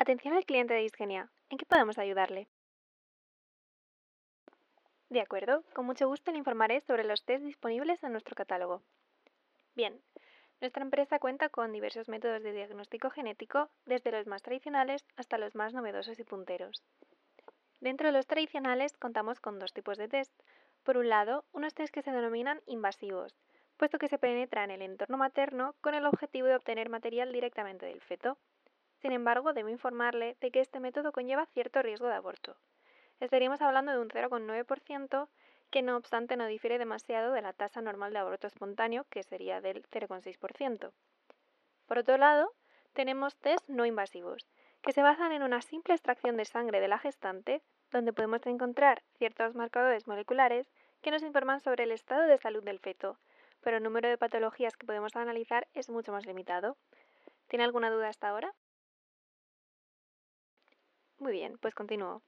Atención al cliente de Disgenia. ¿En qué podemos ayudarle? De acuerdo, con mucho gusto le informaré sobre los test disponibles en nuestro catálogo. Bien, nuestra empresa cuenta con diversos métodos de diagnóstico genético, desde los más tradicionales hasta los más novedosos y punteros. Dentro de los tradicionales contamos con dos tipos de test. Por un lado, unos test que se denominan invasivos, puesto que se penetra en el entorno materno con el objetivo de obtener material directamente del feto. Sin embargo, debo informarle de que este método conlleva cierto riesgo de aborto estaríamos hablando de un 0,9%, que no obstante no difiere demasiado de la tasa normal de aborto espontáneo, que sería del 0,6%. Por otro lado, tenemos test no invasivos, que se basan en una simple extracción de sangre de la gestante, donde podemos encontrar ciertos marcadores moleculares que nos informan sobre el estado de salud del feto, pero el número de patologías que podemos analizar es mucho más limitado. ¿Tiene alguna duda hasta ahora? Muy bien, pues continúo.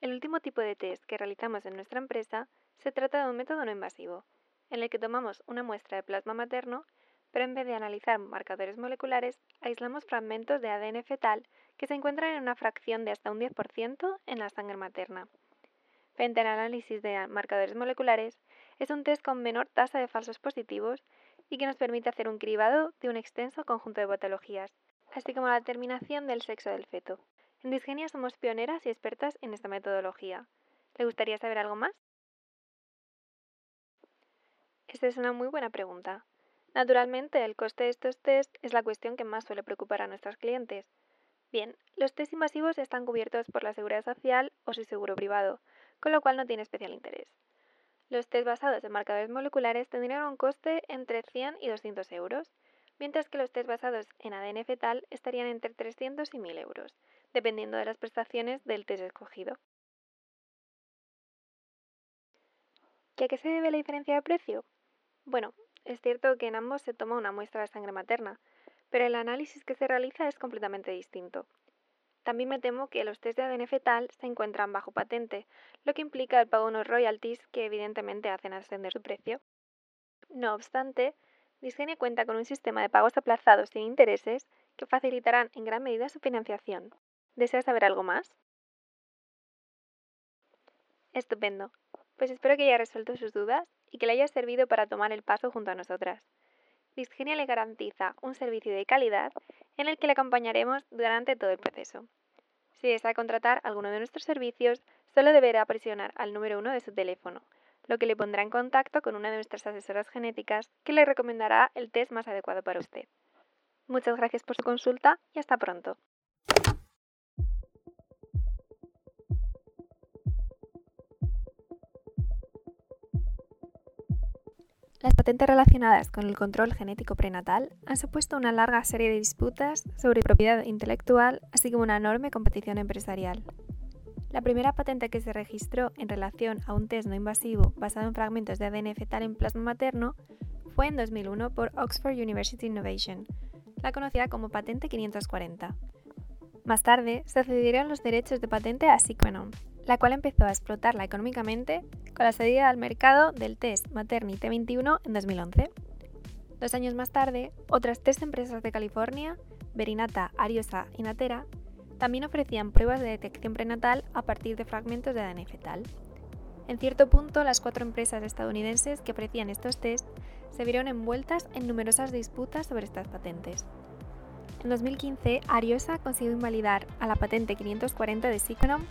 El último tipo de test que realizamos en nuestra empresa se trata de un método no invasivo, en el que tomamos una muestra de plasma materno, pero en vez de analizar marcadores moleculares, aislamos fragmentos de ADN fetal que se encuentran en una fracción de hasta un 10% en la sangre materna. Frente al análisis de marcadores moleculares, es un test con menor tasa de falsos positivos y que nos permite hacer un cribado de un extenso conjunto de patologías, así como la determinación del sexo del feto. En Disgenia somos pioneras y expertas en esta metodología. ¿Le gustaría saber algo más? Esta es una muy buena pregunta. Naturalmente, el coste de estos test es la cuestión que más suele preocupar a nuestros clientes. Bien, los test invasivos están cubiertos por la seguridad social o su seguro privado, con lo cual no tiene especial interés. Los test basados en marcadores moleculares tendrían un coste entre 100 y 200 euros, mientras que los test basados en ADN fetal estarían entre 300 y 1000 euros, dependiendo de las prestaciones del test escogido. ¿Y a qué se debe la diferencia de precio? Bueno, es cierto que en ambos se toma una muestra de sangre materna, pero el análisis que se realiza es completamente distinto. También me temo que los test de ADN fetal se encuentran bajo patente, lo que implica el pago de unos royalties que evidentemente hacen ascender su precio. No obstante, Disgenia cuenta con un sistema de pagos aplazados sin intereses que facilitarán en gran medida su financiación. ¿Desea saber algo más? Estupendo. Pues espero que haya resuelto sus dudas y que le haya servido para tomar el paso junto a nosotras. Disgenia le garantiza un servicio de calidad en el que le acompañaremos durante todo el proceso. Si desea contratar alguno de nuestros servicios, solo deberá presionar al número 1 de su teléfono, lo que le pondrá en contacto con una de nuestras asesoras genéticas que le recomendará el test más adecuado para usted. Muchas gracias por su consulta y hasta pronto. Las patentes relacionadas con el control genético prenatal han supuesto una larga serie de disputas sobre propiedad intelectual, así como una enorme competición empresarial. La primera patente que se registró en relación a un test no invasivo basado en fragmentos de ADN fetal en plasma materno fue en 2001 por Oxford University Innovation, la conocida como patente 540. Más tarde, se cedieron los derechos de patente a Sequenom, la cual empezó a explotarla económicamente con la salida al mercado del test Maternity 21 en 2011. Dos años más tarde, otras tres empresas de California, Verinata, Ariosa y Natera, también ofrecían pruebas de detección prenatal a partir de fragmentos de ADN fetal. En cierto punto, las cuatro empresas estadounidenses que ofrecían estos tests se vieron envueltas en numerosas disputas sobre estas patentes. En 2015, Ariosa consiguió invalidar a la patente 540 de Sequenom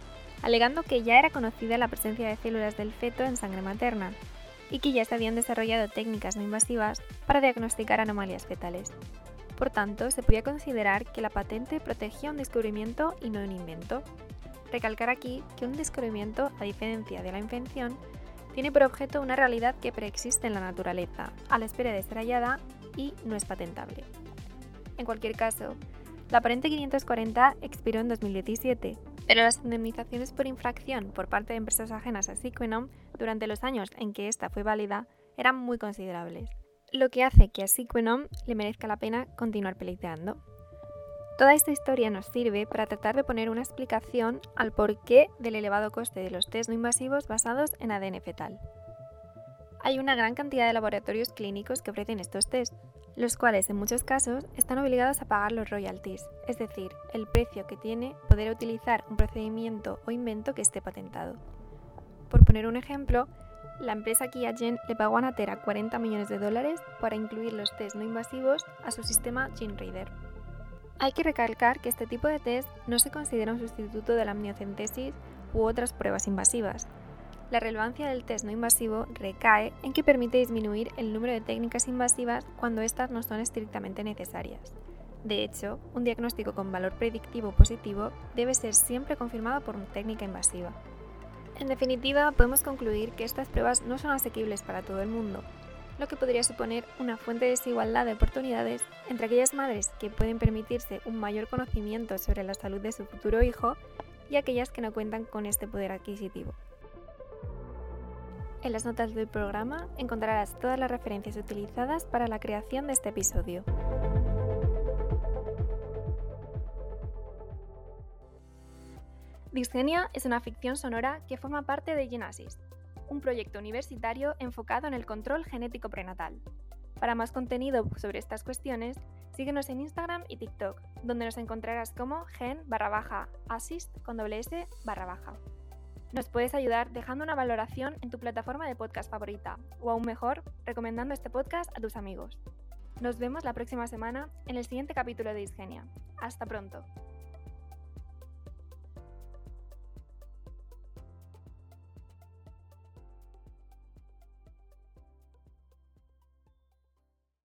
alegando que ya era conocida la presencia de células del feto en sangre materna y que ya se habían desarrollado técnicas no invasivas para diagnosticar anomalías fetales. Por tanto, se podía considerar que la patente protegía un descubrimiento y no un invento. Recalcar aquí que un descubrimiento, a diferencia de la invención, tiene por objeto una realidad que preexiste en la naturaleza, a la espera de ser hallada y no es patentable. En cualquier caso, la patente 540 expiró en 2017 pero las indemnizaciones por infracción por parte de empresas ajenas a Sequenom durante los años en que esta fue válida eran muy considerables, lo que hace que a Sequenom le merezca la pena continuar peleando. Toda esta historia nos sirve para tratar de poner una explicación al porqué del elevado coste de los test no invasivos basados en ADN fetal. Hay una gran cantidad de laboratorios clínicos que ofrecen estos test, los cuales en muchos casos están obligados a pagar los royalties, es decir, el precio que tiene poder utilizar un procedimiento o invento que esté patentado. Por poner un ejemplo, la empresa Gen le pagó a Natera 40 millones de dólares para incluir los test no invasivos a su sistema GeneReader. Hay que recalcar que este tipo de test no se considera un sustituto de la amniocentesis u otras pruebas invasivas. La relevancia del test no invasivo recae en que permite disminuir el número de técnicas invasivas cuando éstas no son estrictamente necesarias. De hecho, un diagnóstico con valor predictivo positivo debe ser siempre confirmado por una técnica invasiva. En definitiva, podemos concluir que estas pruebas no son asequibles para todo el mundo, lo que podría suponer una fuente de desigualdad de oportunidades entre aquellas madres que pueden permitirse un mayor conocimiento sobre la salud de su futuro hijo y aquellas que no cuentan con este poder adquisitivo. En las notas del programa encontrarás todas las referencias utilizadas para la creación de este episodio. Disgenia es una ficción sonora que forma parte de Genesis, un proyecto universitario enfocado en el control genético prenatal. Para más contenido sobre estas cuestiones, síguenos en Instagram y TikTok, donde nos encontrarás como gen barra baja assist con doble s barra baja. Nos puedes ayudar dejando una valoración en tu plataforma de podcast favorita o aún mejor, recomendando este podcast a tus amigos. Nos vemos la próxima semana en el siguiente capítulo de Disgenia. Hasta pronto.